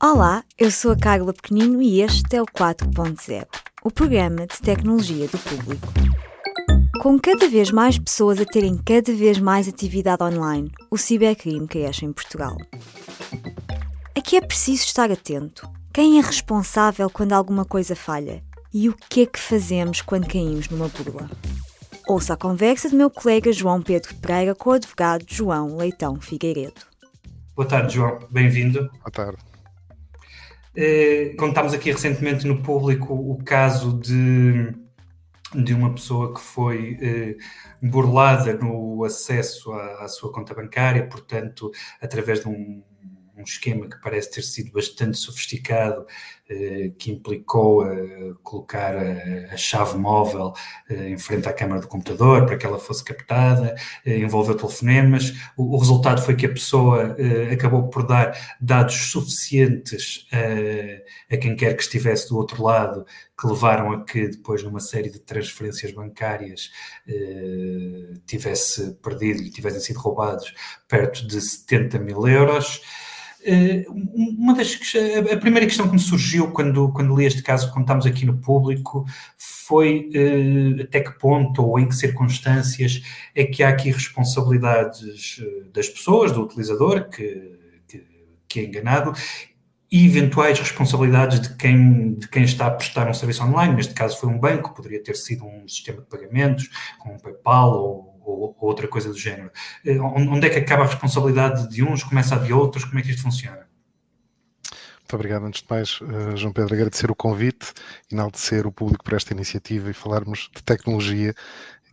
Olá, eu sou a Carla Pequenino e este é o 4.0, o programa de tecnologia do público. Com cada vez mais pessoas a terem cada vez mais atividade online, o cibercrime cresce em Portugal. Aqui é preciso estar atento. Quem é responsável quando alguma coisa falha? E o que é que fazemos quando caímos numa burla? Ouça a conversa do meu colega João Pedro Pereira com o advogado João Leitão Figueiredo. Boa tarde, João. Bem-vindo. Boa tarde. Eh, contámos aqui recentemente no público o caso de, de uma pessoa que foi eh, burlada no acesso à, à, sua conta bancária, portanto, através de um, um esquema que parece ter sido bastante sofisticado, eh, que implicou eh, colocar a, a, chave móvel eh, em frente à câmara do computador para que ela fosse captada, eh, envolveu telefonemas. O, resultado foi que a pessoa eh, acabou por dar dados suficientes eh, a quem quer que estivesse do outro lado, que levaram a que depois, numa série de transferências bancárias, tivesse perdido tivessem sido roubados perto de 70 mil euros. Eh, uma das a primeira questão que me surgiu quando, quando li este caso que contámos aqui no público foi uh, até que ponto ou em que circunstâncias é que há aqui responsabilidades eh, das pessoas, do utilizador que, que, que é enganado e eventuais responsabilidades de quem, de quem está a prestar um serviço online. Neste caso foi um banco, poderia ter sido um sistema de pagamentos, como um PayPal ou ou, ou outra coisa do género. Eh, onde é que acaba a responsabilidade de uns, começa a de outros, como é que isto funciona? Muito obrigado, antes de mais, uh, João Pedro, agradecer o convite, enaltecer o público por esta iniciativa e falarmos de tecnologia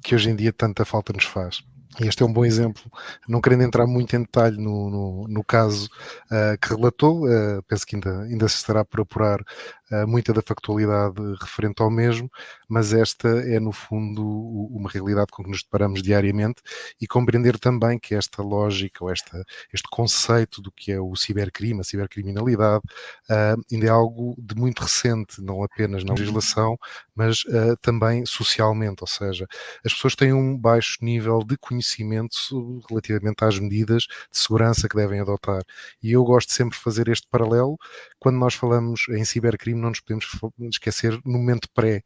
que hoje em dia tanta falta nos faz. Este é um bom exemplo, não querendo entrar muito em detalhe no, no, no caso uh, que relatou, uh, penso que ainda, ainda se estará por apurar uh, muita da factualidade referente ao mesmo, mas esta é no fundo uma realidade com que nos deparamos diariamente e compreender também que esta lógica ou esta, este conceito do que é o cibercrime, a cibercriminalidade, ainda é algo de muito recente, não apenas na legislação, mas também socialmente, ou seja, as pessoas têm um baixo nível de conhecimento conhecimento relativamente às medidas de segurança que devem adotar. E eu gosto sempre de fazer este paralelo. Quando nós falamos em cibercrime, não nos podemos esquecer no momento pré.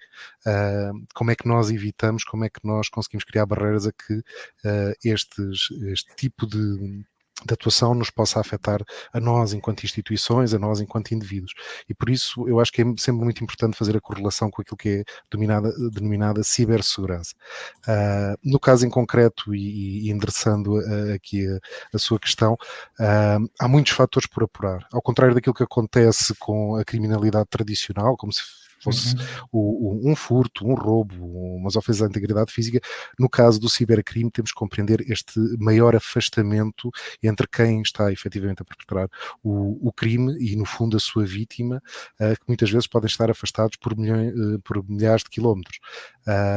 Uh, como é que nós evitamos, como é que nós conseguimos criar barreiras a que uh, estes, este tipo de de atuação nos possa afetar a nós enquanto instituições, a nós enquanto indivíduos. E por isso eu acho que é sempre muito importante fazer a correlação com aquilo que é dominada, denominada cibersegurança. Uh, no caso em concreto, e, e endereçando aqui a, a, sua questão, uh, há muitos fatores por apurar. Ao contrário daquilo que acontece com a criminalidade tradicional, como se fosse uhum. o, o, um furto, um roubo, umas ofensas à integridade física. No caso do cibercrime, temos que compreender este maior afastamento entre quem está efetivamente a perpetrar o, o crime e, no fundo, a sua vítima, uh, que muitas vezes podem estar afastados por, milhões, uh, por milhares de quilómetros.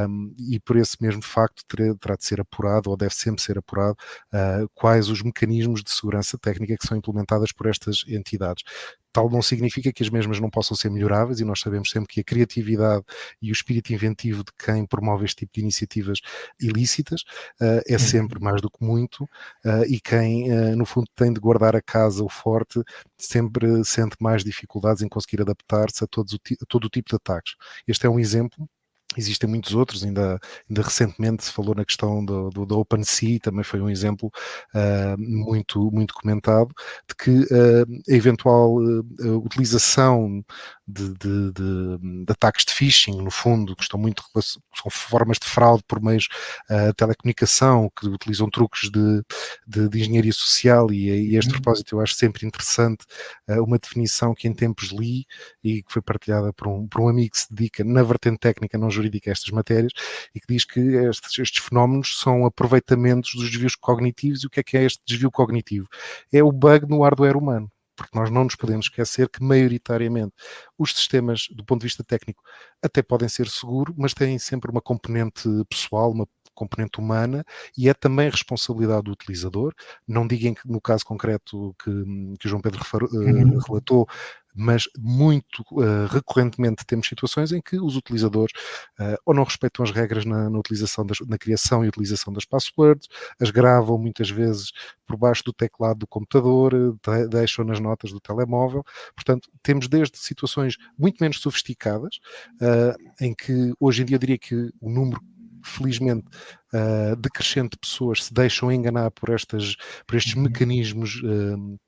Um, e por esse mesmo facto terá, de ser apurado, ou deve sempre ser apurado, uh, quais os mecanismos de segurança técnica que são implementadas por estas entidades tal não significa que as mesmas não possam ser melhoráveis e nós sabemos sempre que a criatividade e o espírito inventivo de quem promove este tipo de iniciativas ilícitas uh, é uhum. sempre mais do que muito uh, e quem uh, no fundo tem de guardar a casa o forte sempre sente mais dificuldades em conseguir adaptar-se a, todos o a todo o tipo de ataques. Este é um exemplo Existem muitos outros, ainda, ainda recentemente se falou na questão do, do, do OpenSea, também foi um exemplo uh, muito, muito comentado, de que uh, a eventual uh, utilização de, de, de, de, ataques de phishing, no fundo, que estão muito são formas de fraude por meios de telecomunicação, que utilizam truques de, de, engenharia social, e, e a este uhum. propósito eu acho sempre interessante uma definição que em tempos li e que foi partilhada por um, por um amigo que se dedica na vertente técnica, não jurídica a estas matérias e que diz que estes, estes, fenómenos são aproveitamentos dos desvios cognitivos. E o que é que é este desvio cognitivo? É o bug no hardware humano porque nós não nos podemos esquecer que, maioritariamente, os sistemas, do ponto de vista técnico, até podem ser seguros, mas têm sempre uma componente pessoal, uma componente humana e é também responsabilidade do utilizador. Não digam que no caso concreto que, que o João Pedro refer, uh, relatou, mas muito uh, recorrentemente temos situações em que os utilizadores uh, ou não respeitam as regras na, na utilização das, na criação e utilização das passwords, as gravam muitas vezes por baixo do teclado do computador, de, deixam nas notas do telemóvel. Portanto, temos desde situações muito menos sofisticadas, uh, em que hoje em dia eu diria que o número felizmente, uh, decrescente de pessoas se deixam enganar por, estas, por estes uhum. mecanismos uh,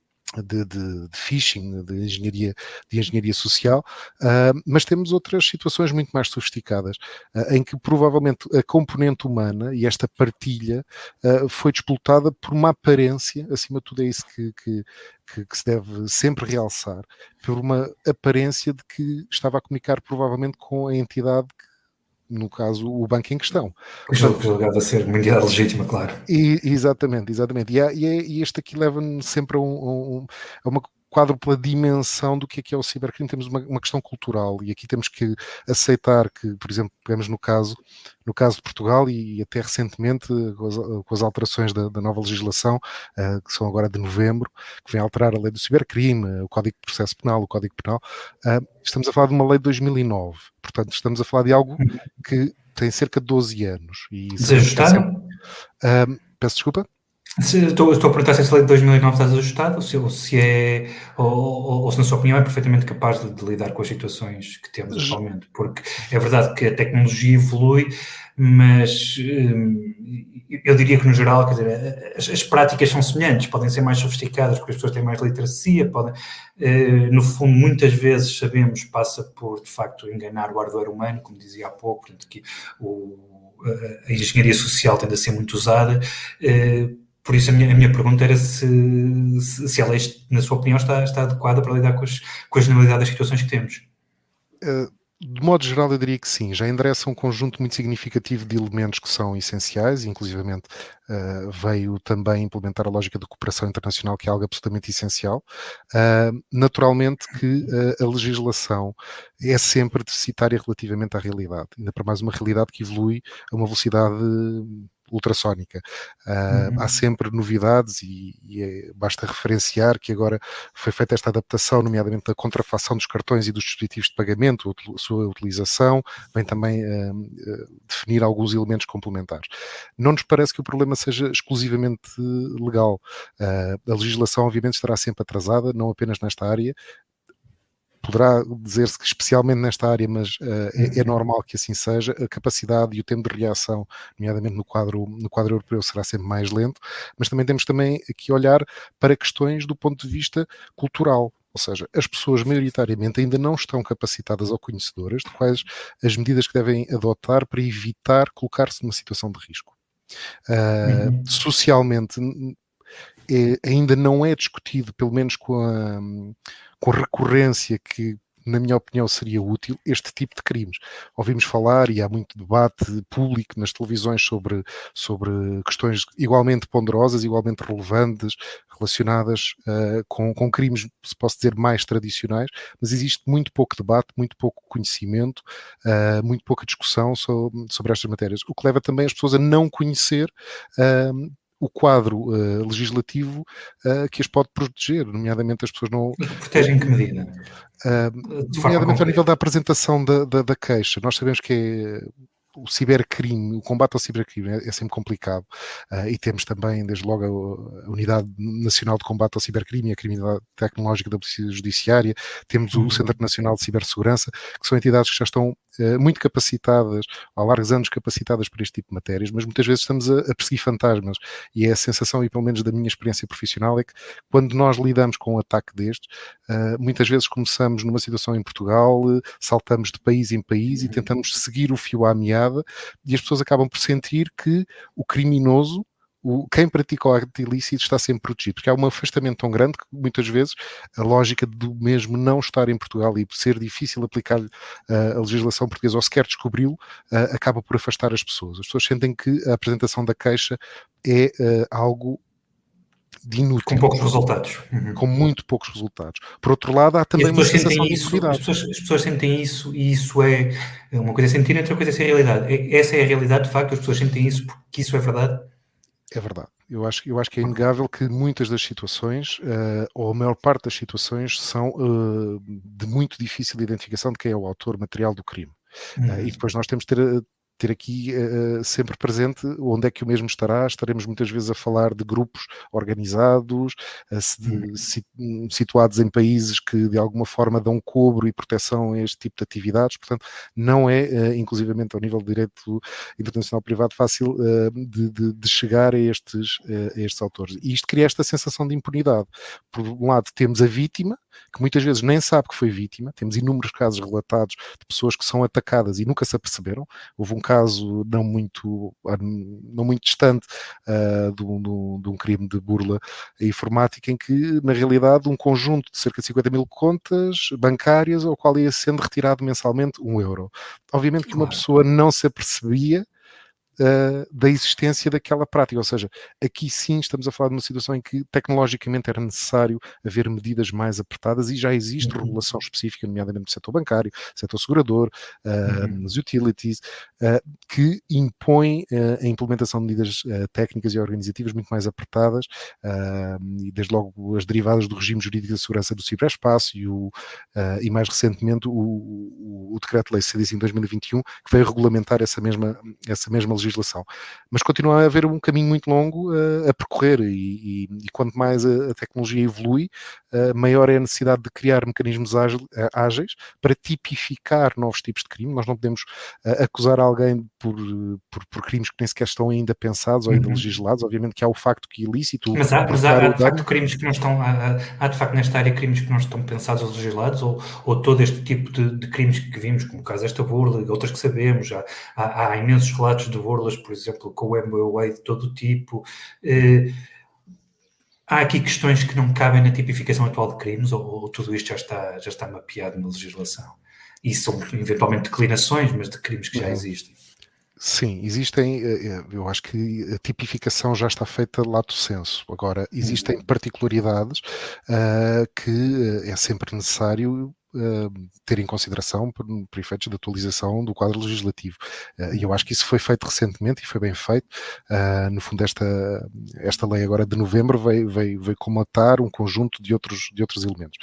de, de, de, phishing, de engenharia, de engenharia social, uh, mas temos outras situações muito mais sofisticadas, uh, em que provavelmente a componente humana e esta partilha uh, foi disputada por uma aparência, acima de tudo é isso que, que, que, que, se deve sempre realçar, por uma aparência de que estava a comunicar provavelmente com a entidade que no caso, o banco em questão. Julgado a ser entidade legítima, claro. E, exatamente, exatamente. E, e, é, e este aqui leva-nos sempre a, um, a uma quádrupla dimensão do que é, que é o cibercrime, temos uma, uma, questão cultural e aqui temos que aceitar que, por exemplo, pegamos no caso, no caso de Portugal e, e até recentemente com as, com as alterações da, da, nova legislação, uh, que são agora de novembro, que vem alterar a lei do cibercrime, o Código de Processo Penal, o Código Penal, uh, estamos a falar de uma lei de 2009, portanto estamos a falar de algo que tem cerca de 12 anos. E Desajustado? Uh, peço desculpa? Se, estou, estou a perguntar se essa lei de 2009 está ajustada ou se, ou se é, ou, ou, ou, se na sua opinião é perfeitamente capaz de, de, lidar com as situações que temos atualmente, porque é verdade que a tecnologia evolui, mas hum, eu diria que no geral, quer dizer, as, as, práticas são semelhantes, podem ser mais sofisticadas porque as pessoas têm mais literacia, podem, eh, no fundo, muitas vezes sabemos passa por, de facto, enganar o hardware humano, como dizia há pouco, portanto, que o, a, a engenharia social tende a ser muito usada, eh, por isso a minha, a minha pergunta era se, se, se a lei, na sua opinião, está, está adequada para lidar com, as, com a generalidade das situações que temos. Uh, de modo geral, eu diria que sim. Já endereça um conjunto muito significativo de elementos que são essenciais, inclusivamente uh, veio também implementar a lógica de cooperação internacional, que é algo absolutamente essencial. Uh, naturalmente que uh, a legislação é sempre deficitária relativamente à realidade, ainda para mais uma realidade que evolui a uma velocidade ultrassónica. Uh, uhum. Há sempre novidades e, e é, basta referenciar que agora foi feita esta adaptação, nomeadamente da contrafação dos cartões e dos dispositivos de pagamento, a sua utilização, vem também uh, uh, definir alguns elementos complementares. Não nos parece que o problema seja exclusivamente legal. a legislação, obviamente, estará sempre atrasada, não apenas nesta área, poderá dizer-se que especialmente nesta área, mas uh, é, é, uhum. normal que assim seja, a capacidade e o tempo de reação, nomeadamente no quadro, no quadro europeu, será sempre mais lento, mas também temos também aqui olhar para questões do ponto de vista cultural. Ou seja, as pessoas maioritariamente ainda não estão capacitadas ou conhecedoras de quais as medidas que devem adotar para evitar colocar-se numa situação de risco. Uh, uhum. Socialmente, é, ainda não é discutido, pelo menos com a, com recorrência que na minha opinião, seria útil este tipo de crimes. Ouvimos falar e há muito debate público nas televisões sobre, sobre questões igualmente ponderosas, igualmente relevantes, relacionadas uh, com, com crimes, se posso dizer, mais tradicionais, mas existe muito pouco debate, muito pouco conhecimento, uh, muito pouca discussão sobre, sobre estas matérias, o que leva também as pessoas a não conhecer uh, o quadro uh, legislativo uh, que as pode proteger, nomeadamente as pessoas não. Protege em que medida? Uh, nomeadamente ao nível da apresentação da, da, da, queixa. Nós sabemos que é o cibercrime, o combate ao cibercrime é, é sempre complicado uh, e temos também, desde logo, a, a, Unidade Nacional de Combate ao Cibercrime e a Criminalidade Tecnológica da Polícia Judiciária, temos uhum. o Centro Nacional de Cibersegurança, que são entidades que já estão uh, muito capacitadas, há largos anos capacitadas para este tipo de matérias, mas muitas vezes estamos a, a perseguir fantasmas e é a sensação, e pelo menos da minha experiência profissional, é que quando nós lidamos com um ataque destes, uh, muitas vezes começamos numa situação em Portugal, saltamos de país em país e uhum. tentamos seguir o fio à meada e as pessoas acabam por sentir que o criminoso o, quem pratica o ato ilícito está sempre protegido, porque há um afastamento tão grande que muitas vezes a lógica do mesmo não estar em Portugal e ser difícil aplicar uh, a legislação portuguesa ou sequer descobri-lo, uh, acaba por afastar as pessoas. As pessoas sentem que a apresentação da queixa é uh, algo de inútil. Com poucos resultados. Uhum. Com muito poucos resultados. Por outro lado, há também uma sensação isso, de as pessoas, as pessoas, sentem isso e isso é uma coisa sentir, outra coisa é ser realidade. Essa é a realidade, de facto, as pessoas sentem isso porque isso é verdade? É verdade. Eu acho, eu acho que é inegável que muitas das situações, uh, ou a maior parte das situações, são uh, de muito difícil identificação de quem é o autor material do crime. Uhum. Uh, e depois nós temos de ter ter aqui uh, sempre presente onde é que o mesmo estará. Estaremos muitas vezes a falar de grupos organizados, uh, situados em países que de alguma forma dão cobro e proteção a este tipo de atividades. Portanto, não é, uh, inclusivamente ao nível do direito internacional privado, fácil de, de, de, chegar a estes, a estes autores. E isto cria esta sensação de impunidade. Por um lado, temos a vítima, que muitas vezes nem sabe que foi vítima. Temos inúmeros casos relatados de pessoas que são atacadas e nunca se aperceberam. Houve um caso não muito, não muito distante uh, de, um, de, um, crime de burla informática em que, na realidade, um conjunto de cerca de 50 mil contas bancárias ao qual ia sendo retirado mensalmente um euro. Obviamente que uma pessoa não se apercebia uh, da existência daquela prática. Ou seja, aqui sim estamos a falar de uma situação em que tecnologicamente era necessário haver medidas mais apertadas e já existe uhum. regulação específica, nomeadamente no setor bancário, setor segurador, uh, uhum. nas utilities, uh, que impõe a implementação de medidas técnicas e organizativas muito mais apertadas e desde logo as derivadas do regime jurídico da segurança do ciberespaço e, o, e mais recentemente o, o, o decreto-lei C5 em 2021 que veio regulamentar essa mesma, essa mesma legislação legislação. Mas continua a haver um caminho muito longo uh, a percorrer e, e, e, quanto mais a, a tecnologia evolui, maior é a necessidade de criar mecanismos uh, ágeis para tipificar novos tipos de crime. Nós não podemos acusar alguém por, por, por, crimes que nem sequer estão ainda pensados ou ainda uhum. legislados. Obviamente que há o facto que é ilícito. Mas há, mas há, há de facto crimes que não estão, há, há, de facto nesta área crimes que não estão pensados ou legislados ou, ou todo este tipo de, de crimes que vimos, como o caso desta burla e outras que sabemos. Há, há, há imensos relatos de burla burlas, por exemplo, com o MBA de todo tipo. Eh, há aqui questões que não cabem na tipificação atual de crimes ou, ou, tudo isto já está, já está mapeado na legislação? E são eventualmente declinações, mas de crimes que já uhum. existem. Sim, existem, eh, eh, eu acho que a tipificação já está feita lato senso. Agora, existem uhum. particularidades uh, que é sempre necessário uh, ter em consideração por, por, efeitos de atualização do quadro legislativo. Uh, e eu acho que isso foi feito recentemente e foi bem feito. Uh, no fundo, esta, esta lei agora de novembro veio, veio, veio comatar um conjunto de outros, de outros elementos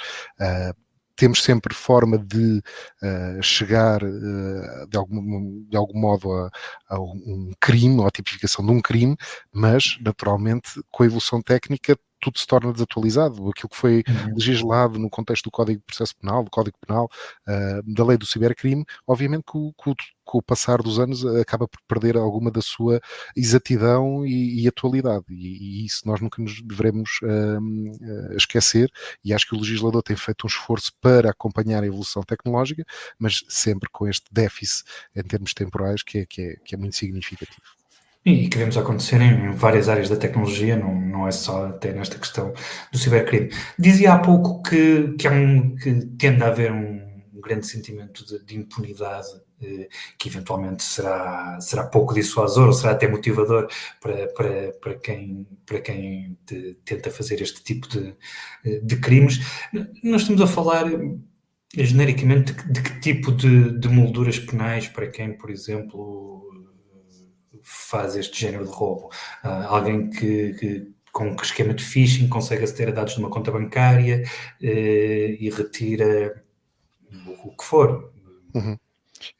temos sempre forma de uh, chegar uh, de, algum, de algum modo a, a, um crime, ou a tipificação de um crime, mas naturalmente com a evolução técnica tudo se torna desatualizado. Aquilo que foi uhum. legislado no contexto do Código de Processo Penal, do Código Penal, uh, da lei do cibercrime, obviamente que, que, com o passar dos anos acaba por perder alguma da sua exatidão e, e atualidade. E, e, isso nós nunca nos devemos uh, esquecer. E acho que o legislador tem feito um esforço para acompanhar a evolução tecnológica, mas sempre com este déficit em termos temporais que é, que é, que é muito significativo. E que vemos acontecer em várias áreas da tecnologia, não, não é só até nesta questão do cibercrime. Dizia há pouco que, que, um, que tende a haver um, grande sentimento de, de impunidade eh, que eventualmente será, será pouco dissuasor ou será até motivador para, para, para quem, para quem te, tenta fazer este tipo de, de crimes. Nós estamos a falar genericamente de, de que tipo de, de molduras penais para quem, por exemplo, faz este género de roubo. Uh, alguém que, que com um esquema de phishing consegue aceder a dados de uma conta bancária uh, e retira o, o que for. Uhum.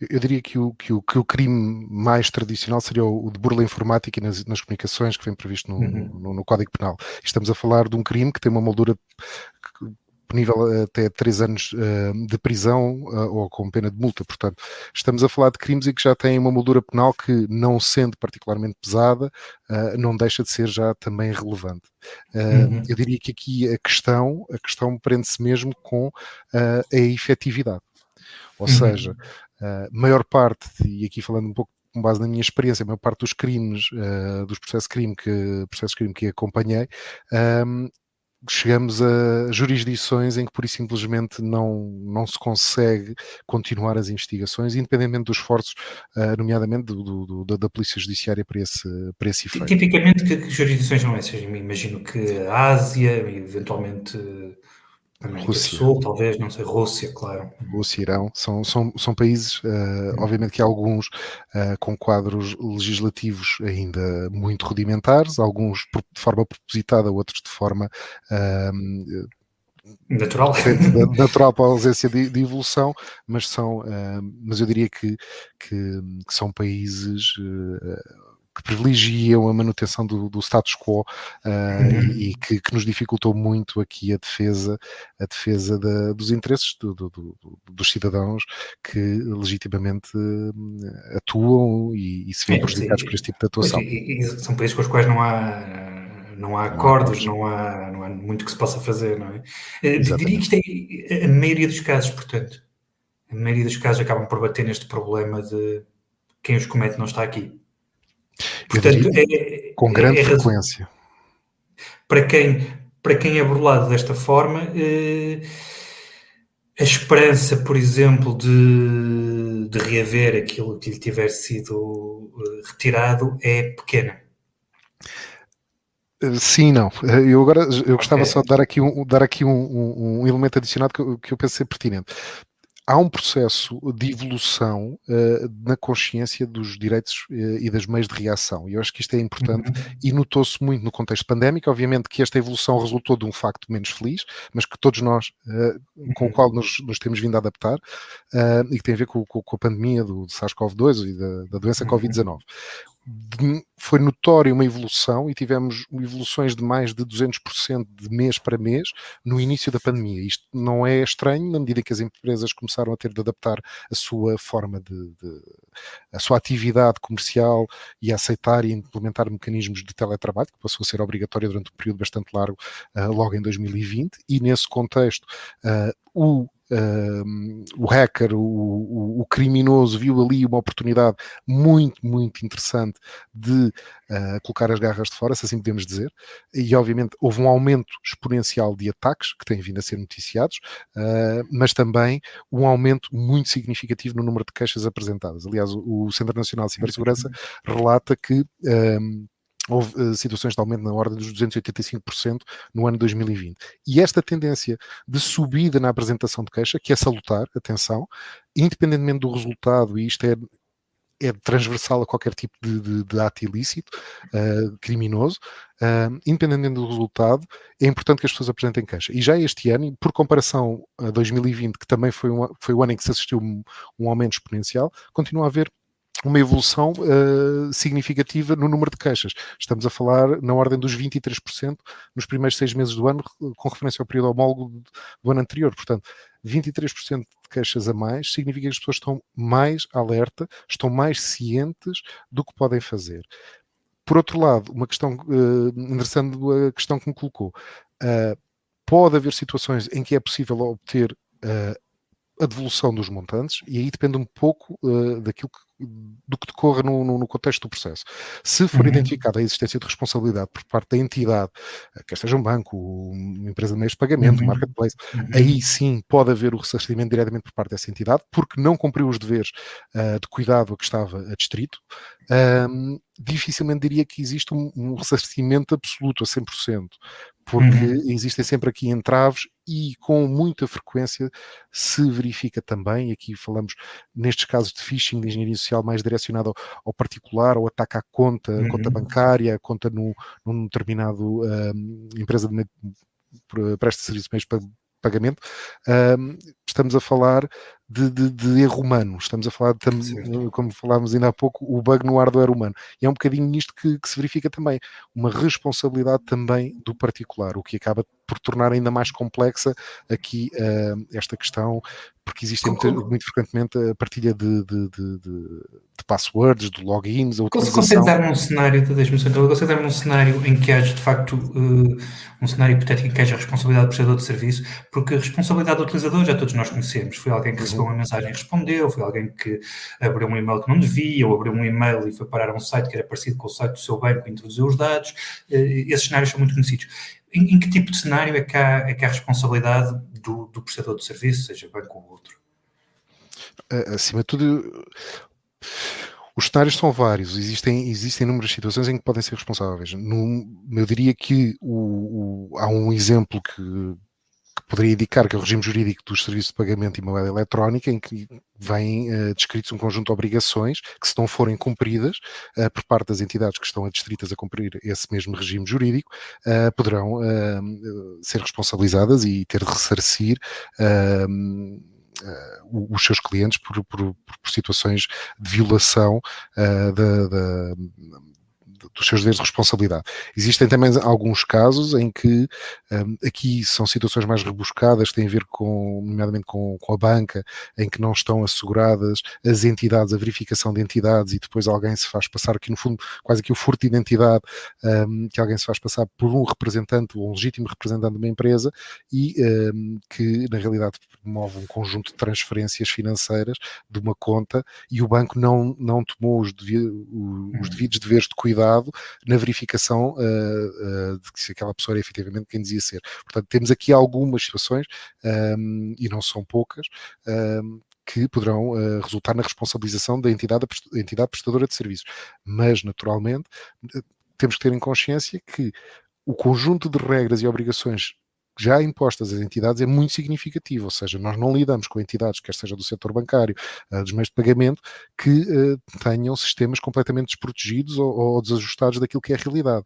Eu diria que o, que, o, que o crime mais tradicional seria o, de burla informática e nas, nas comunicações que vem previsto no, uhum. no, no, Código Penal. Estamos a falar de um crime que tem uma moldura punível até três anos uh, de prisão uh, ou com pena de multa. Portanto, estamos a falar de crimes em que já têm uma moldura penal que, não sendo particularmente pesada, não deixa de ser já também relevante. Uhum. Eu diria que aqui a questão, a questão prende-se mesmo com a efetividade. Ou uhum. seja, a maior parte, e aqui falando um pouco com base na minha experiência, a maior parte dos crimes, uh, dos processos de crime que, processos crime que acompanhei, um, chegamos a jurisdições em que por isso simplesmente não, não se consegue continuar as investigações, independentemente dos esforços, uh, nomeadamente do, do, do, da Polícia Judiciária para esse, para esse efeito. Tipicamente, que, que jurisdições não é? Seja, imagino que a Ásia, eventualmente Rússia. Sul, talvez, não sei, Rússia, claro. Rússia, Irão, são, são, são países, uh, obviamente que há alguns uh, com quadros legislativos ainda muito rudimentares, alguns de forma propositada, outros de forma uh, natural natural para a ausência de, de evolução mas são uh, mas eu diria que, que, que são países uh, que privilegiam a manutenção do, do status quo uh, uhum. e, que, que, nos dificultou muito aqui a defesa, a defesa da, dos interesses do, do, dos cidadãos que legitimamente uh, atuam e, e, se veem prejudicados por este tipo de atuação. E, e, são países com os quais não há não há acordos, não há, não há muito que se possa fazer, não é? Eh, Exatamente. Diria que isto é a maioria dos casos, portanto. A maioria dos casos acabam por bater neste problema de quem os comete não está aqui. Portanto, é, com grande é, frequência. Para quem, para quem é burlado desta forma, eh, a esperança, por exemplo, de, de reaver aquilo que lhe tiver sido eh, retirado é pequena. Eh, sim, não. Eu agora eu gostava okay. só de dar aqui um, dar aqui um, um, um elemento adicionado que, que eu penso ser pertinente há um processo de evolução uh, na consciência dos direitos uh, e das meios de reação. E eu acho que isto é importante uhum. e notou-se muito no contexto pandémico. Obviamente que esta evolução resultou de um facto menos feliz, mas que todos nós, uh, com o uhum. qual nos, nos, temos vindo a adaptar, e que tem a ver com, com, com a pandemia do, do SARS-CoV-2 e da, da doença uhum. Covid-19 foi notória uma evolução e tivemos evoluções de mais de 200% de mês para mês no início da pandemia. Isto não é estranho na medida que as empresas começaram a ter de adaptar a sua forma de, de a sua atividade comercial e a aceitar e implementar mecanismos de teletrabalho, que passou a ser obrigatório durante um período bastante largo, uh, logo em 2020, e nesse contexto uh, o Uh, o hacker, o, o, o, criminoso, viu ali uma oportunidade muito, muito interessante de uh, colocar as garras de fora, se assim podemos dizer, e obviamente houve um aumento exponencial de ataques que têm vindo a ser noticiados, uh, mas também um aumento muito significativo no número de queixas apresentadas. Aliás, o, o Centro Nacional de Cibersegurança relata que houve uh, situações de aumento na ordem dos 285% no ano 2020. E esta tendência de subida na apresentação de queixa, que é salutar, atenção, independentemente do resultado, e isto é, é transversal a qualquer tipo de, de, de ato ilícito, uh, criminoso, uh, independentemente do resultado, é importante que as pessoas apresentem queixa. E já este ano, por comparação a 2020, que também foi, foi o ano em que se assistiu um, um aumento exponencial, continua a haver uma evolução uh, significativa no número de queixas. Estamos a falar na ordem dos 23% nos primeiros seis meses do ano, com referência ao período homólogo do ano anterior. Portanto, 23% de queixas a mais significa que as pessoas estão mais alerta, estão mais cientes do que podem fazer. Por outro lado, uma questão uh, interessante, a questão que me colocou, uh, pode haver situações em que é possível obter uh, a devolução dos montantes e aí depende um pouco uh, daquilo que do que decorra no, no, no, contexto do processo. Se for uhum. identificada a existência de responsabilidade por parte da entidade, quer seja um banco, uma empresa de meios de pagamento, uhum. um marketplace, uhum. aí sim pode haver o ressarcimento diretamente por parte dessa entidade, porque não cumpriu os deveres uh, de cuidado a que estava adstrito. Um, dificilmente diria que existe um, um ressarcimento absoluto a 100%, porque uhum. existem sempre aqui entraves e com muita frequência se verifica também, aqui falamos nestes casos de phishing de engenharia social mais direcionado ao, ao particular, ao ataque à conta, uhum. conta bancária, conta no, num determinado um, empresa de presta serviços meios para pagamento, um, estamos a falar de, de, de, erro humano, estamos a falar, de, como falámos ainda há pouco, o bug no hardware humano. E é um bocadinho nisto que, que se verifica também, uma responsabilidade também do particular, o que acaba por tornar ainda mais complexa aqui uh, esta questão, porque existe muito, muito, frequentemente a partilha de, de, de, de passwords, de logins. A Consegue dar um cenário, deixa-me só, dar um cenário em que haja de facto uh, um cenário hipotético em que haja responsabilidade do prestador de serviço, porque a responsabilidade do utilizador já todos nós conhecemos. Foi alguém que uhum. Uma mensagem e respondeu, foi alguém que abriu um e-mail que não devia, ou abriu um e-mail e foi parar a um site que era parecido com o site do seu banco e introduziu os dados. Uh, esses cenários são muito conhecidos. Em, em, que tipo de cenário é que há, é que há responsabilidade do, do prestador de serviço, seja banco ou outro? Acima de tudo, os cenários são vários, existem, existem inúmeras situações em que podem ser responsáveis. No, eu diria que o, o, há um exemplo que poderia indicar que é o regime jurídico dos serviços de pagamento e moeda eletrónica, em que vêm uh, descritos um conjunto de obrigações que, se não forem cumpridas uh, por parte das entidades que estão adstritas a cumprir esse mesmo regime jurídico, uh, poderão ser responsabilizadas e ter de ressarcir. Uh, os seus clientes por, por, por, situações de violação uh, da, da, dos seus deveres de responsabilidade. Existem também alguns casos em que um, aqui são situações mais rebuscadas, que têm a ver com, nomeadamente com, com, a banca, em que não estão asseguradas as entidades, a verificação de entidades e depois alguém se faz passar aqui no fundo quase que o furto de identidade, um, que alguém se faz passar por um representante, um legítimo representante de uma empresa e um, que na realidade promove um conjunto de transferências financeiras de uma conta e o banco não, não tomou os, devidos, os uhum. devidos deveres de cuidado na verificação uh, uh, de se aquela pessoa era efetivamente quem dizia ser. Portanto, temos aqui algumas situações, um, ehm, e não são poucas, um, ehm, que poderão uh, resultar na responsabilização da entidade, da entidade prestadora de serviços. Mas, naturalmente, temos que ter em consciência que o conjunto de regras e obrigações já impostas às entidades é muito significativo, ou seja, nós não lidamos com entidades, quer seja do setor bancário, uh, dos meios de pagamento, que uh, tenham sistemas completamente desprotegidos ou, ou, desajustados daquilo que é a realidade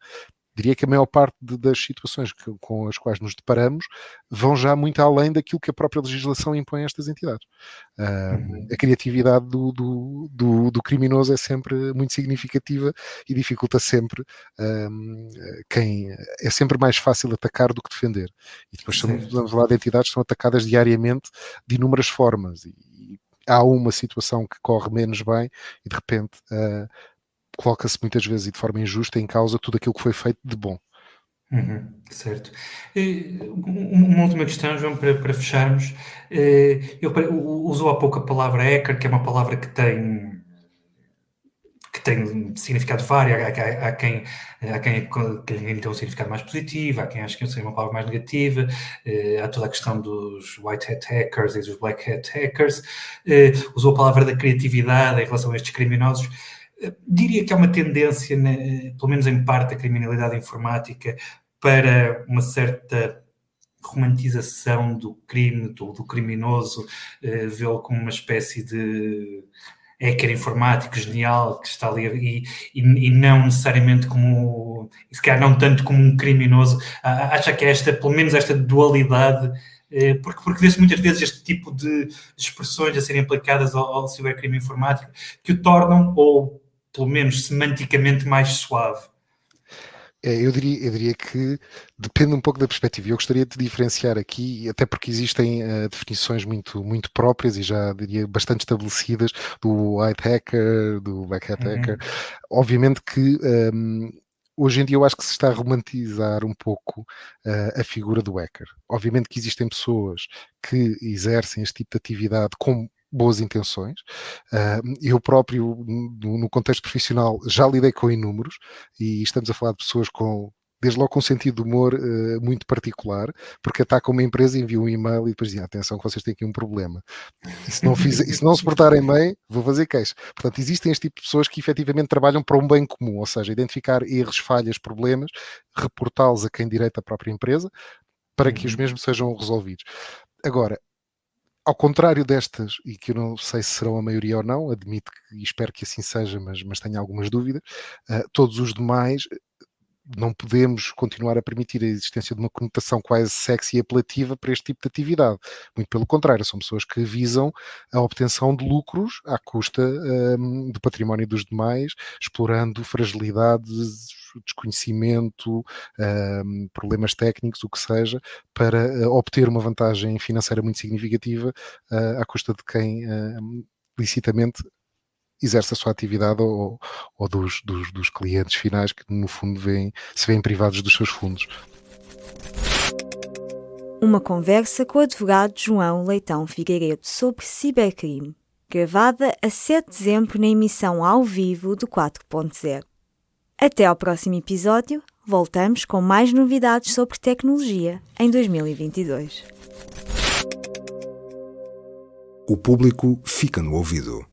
diria que a maior parte de, das situações que, com as quais nos deparamos vão já muito além daquilo que a própria legislação impõe a estas entidades. Uh, uhum. A criatividade do, do, do, do, criminoso é sempre muito significativa e dificulta sempre um, quem. É sempre mais fácil atacar do que defender. E depois estamos, vamos falar de entidades que são atacadas diariamente de inúmeras formas. E, e há uma situação que corre menos bem e de repente. Uh, coloca-se muitas vezes e de forma injusta em causa tudo aquilo que foi feito de bom. Uhum, certo. Uma última questão, João, para, para fecharmos. Eu usou há pouco a palavra hacker, que é uma palavra que tem que tem significado vário, há, há, há quem, há quem, quem tem um significado mais positivo, há quem acha que seria uma palavra mais negativa, há toda a questão dos white hat hackers e dos black hat hackers, usou a palavra da criatividade em relação a estes criminosos. Diria que há uma tendência, pelo menos em parte da criminalidade informática, para uma certa romantização do crime, do, do criminoso, eh, vê-lo como uma espécie de hacker informático genial que está ali e, e, e, não necessariamente como, se calhar não tanto como um criminoso. Acha que esta, pelo menos esta dualidade, eh, porque, porque vê-se muitas vezes este tipo de expressões a serem aplicadas ao, ao cibercrime informático que o tornam, ou pelo menos semanticamente mais suave. É, eu, diria, eu diria que depende um pouco da perspectiva. Eu gostaria de diferenciar aqui, até porque existem uh, definições muito, muito próprias e já diria bastante estabelecidas do white hacker, do black hat uhum. hacker. Obviamente que um, ehm, hoje em dia eu acho que se está a romantizar um pouco uh, a figura do hacker. Obviamente que existem pessoas que exercem este tipo de atividade com boas intenções. Uh, eu próprio, no, contexto profissional, já lidei com inúmeros e estamos a falar de pessoas com desde logo com um sentido de humor uh, muito particular, porque atacam uma empresa, enviam um e-mail e depois dizem, atenção que vocês têm aqui um problema. E se não, fiz, e se não se portarem bem, vou fazer queixa. Portanto, existem este tipo de pessoas que efetivamente trabalham para um bem comum, ou seja, identificar erros, falhas, problemas, reportá-los a quem direita a própria empresa, para que os uhum. mesmos sejam resolvidos. Agora, ao contrário destas, e que eu não sei se serão a maioria ou não, admito que, e espero que assim seja, mas, mas tenho algumas dúvidas, uh, todos os demais não podemos continuar a permitir a existência de uma conotação quase sexy e apelativa para este tipo de atividade. Muito pelo contrário, são pessoas que visam a obtenção de lucros à custa um, do património dos demais, explorando fragilidades, desconhecimento, um, problemas técnicos, o que seja, para uh, obter uma vantagem financeira muito significativa uh, à custa de quem uh, licitamente exerce a sua atividade ou, ou dos, dos, dos, clientes finais que no fundo vêm, se veem privados dos seus fundos. Uma conversa com o advogado João Leitão Figueiredo sobre cibercrime, gravada a 7 de dezembro na emissão ao vivo do 4.0. Até ao próximo episódio, voltamos com mais novidades sobre tecnologia em 2022. O público fica no ouvido.